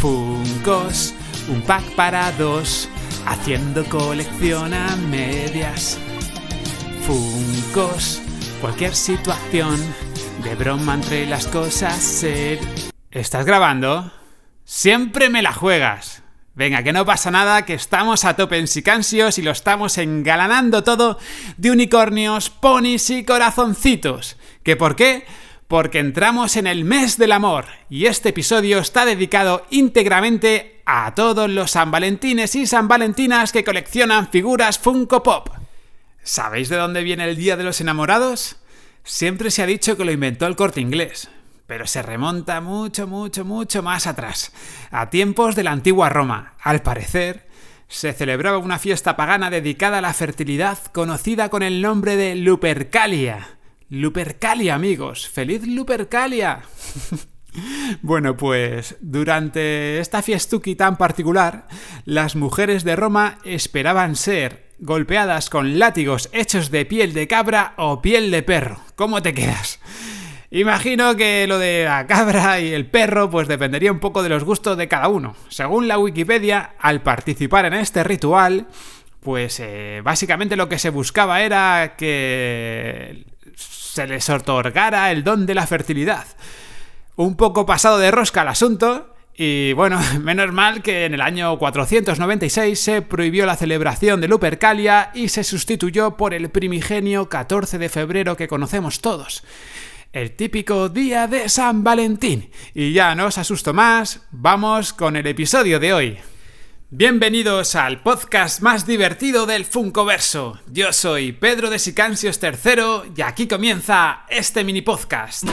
Funcos, un pack para dos, haciendo colección a medias. Funcos, cualquier situación, de broma entre las cosas ser... ¿Estás grabando? Siempre me la juegas. Venga, que no pasa nada, que estamos a tope en Sicansios y lo estamos engalanando todo de unicornios, ponis y corazoncitos. ¿Que por qué? Porque entramos en el mes del amor y este episodio está dedicado íntegramente a todos los San Valentines y San Valentinas que coleccionan figuras Funko Pop. ¿Sabéis de dónde viene el Día de los Enamorados? Siempre se ha dicho que lo inventó el corte inglés, pero se remonta mucho, mucho, mucho más atrás, a tiempos de la antigua Roma. Al parecer, se celebraba una fiesta pagana dedicada a la fertilidad conocida con el nombre de Lupercalia. Lupercalia, amigos. ¡Feliz Lupercalia! Bueno, pues durante esta fiestuki tan particular, las mujeres de Roma esperaban ser golpeadas con látigos hechos de piel de cabra o piel de perro. ¿Cómo te quedas? Imagino que lo de la cabra y el perro pues dependería un poco de los gustos de cada uno. Según la Wikipedia, al participar en este ritual, pues eh, básicamente lo que se buscaba era que se les otorgara el don de la fertilidad. Un poco pasado de rosca el asunto, y bueno, menos mal que en el año 496 se prohibió la celebración de Lupercalia y se sustituyó por el primigenio 14 de febrero que conocemos todos. El típico día de San Valentín. Y ya no os asusto más, vamos con el episodio de hoy. Bienvenidos al podcast más divertido del Funkoverso. Yo soy Pedro de Sicansios III y aquí comienza este mini podcast.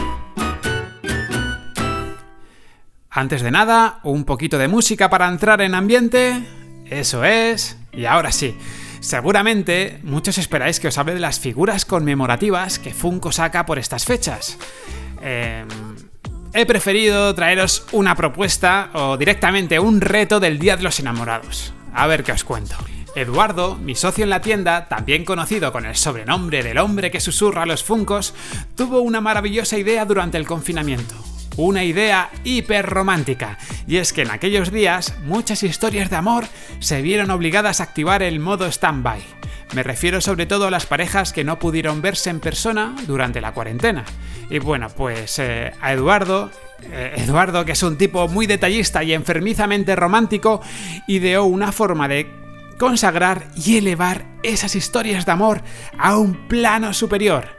Antes de nada, un poquito de música para entrar en ambiente. Eso es. Y ahora sí. Seguramente muchos esperáis que os hable de las figuras conmemorativas que Funko saca por estas fechas. Eh, he preferido traeros una propuesta o directamente un reto del Día de los Enamorados. A ver qué os cuento. Eduardo, mi socio en la tienda, también conocido con el sobrenombre del hombre que susurra los funcos, tuvo una maravillosa idea durante el confinamiento. Una idea hiper romántica, y es que en aquellos días muchas historias de amor se vieron obligadas a activar el modo stand-by. Me refiero sobre todo a las parejas que no pudieron verse en persona durante la cuarentena. Y bueno, pues eh, a Eduardo, eh, Eduardo, que es un tipo muy detallista y enfermizamente romántico, ideó una forma de consagrar y elevar esas historias de amor a un plano superior.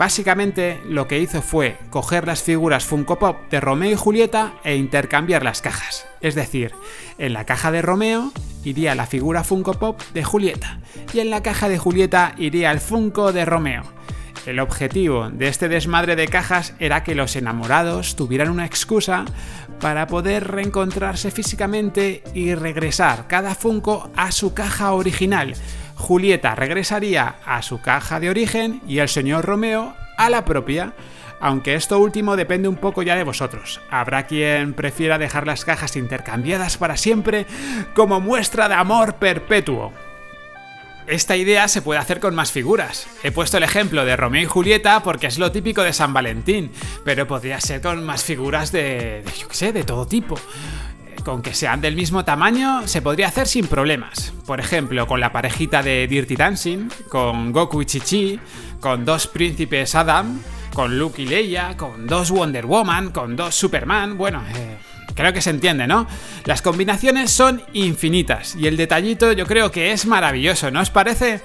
Básicamente lo que hizo fue coger las figuras Funko Pop de Romeo y Julieta e intercambiar las cajas. Es decir, en la caja de Romeo iría la figura Funko Pop de Julieta y en la caja de Julieta iría el Funko de Romeo. El objetivo de este desmadre de cajas era que los enamorados tuvieran una excusa para poder reencontrarse físicamente y regresar cada Funko a su caja original. Julieta regresaría a su caja de origen y el señor Romeo a la propia. Aunque esto último depende un poco ya de vosotros. Habrá quien prefiera dejar las cajas intercambiadas para siempre como muestra de amor perpetuo. Esta idea se puede hacer con más figuras. He puesto el ejemplo de Romeo y Julieta porque es lo típico de San Valentín, pero podría ser con más figuras de, de qué sé, de todo tipo. Con que sean del mismo tamaño se podría hacer sin problemas. Por ejemplo, con la parejita de Dirty Dancing, con Goku y Chichi, con dos príncipes Adam, con Luke y Leia, con dos Wonder Woman, con dos Superman, bueno, eh, Creo que se entiende, ¿no? Las combinaciones son infinitas y el detallito yo creo que es maravilloso, ¿no os parece?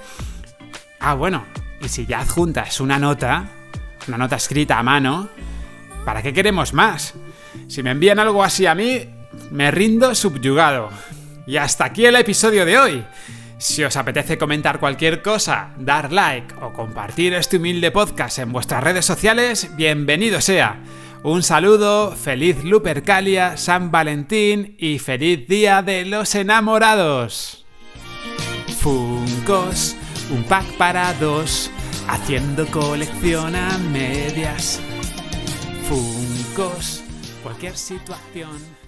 Ah, bueno, y si ya adjuntas una nota, una nota escrita a mano, ¿para qué queremos más? Si me envían algo así a mí, me rindo subyugado. Y hasta aquí el episodio de hoy. Si os apetece comentar cualquier cosa, dar like o compartir este humilde podcast en vuestras redes sociales, bienvenido sea. Un saludo, feliz Lupercalia, San Valentín y feliz Día de los Enamorados. Funcos, un pack para dos, haciendo colección a medias. Funcos, cualquier situación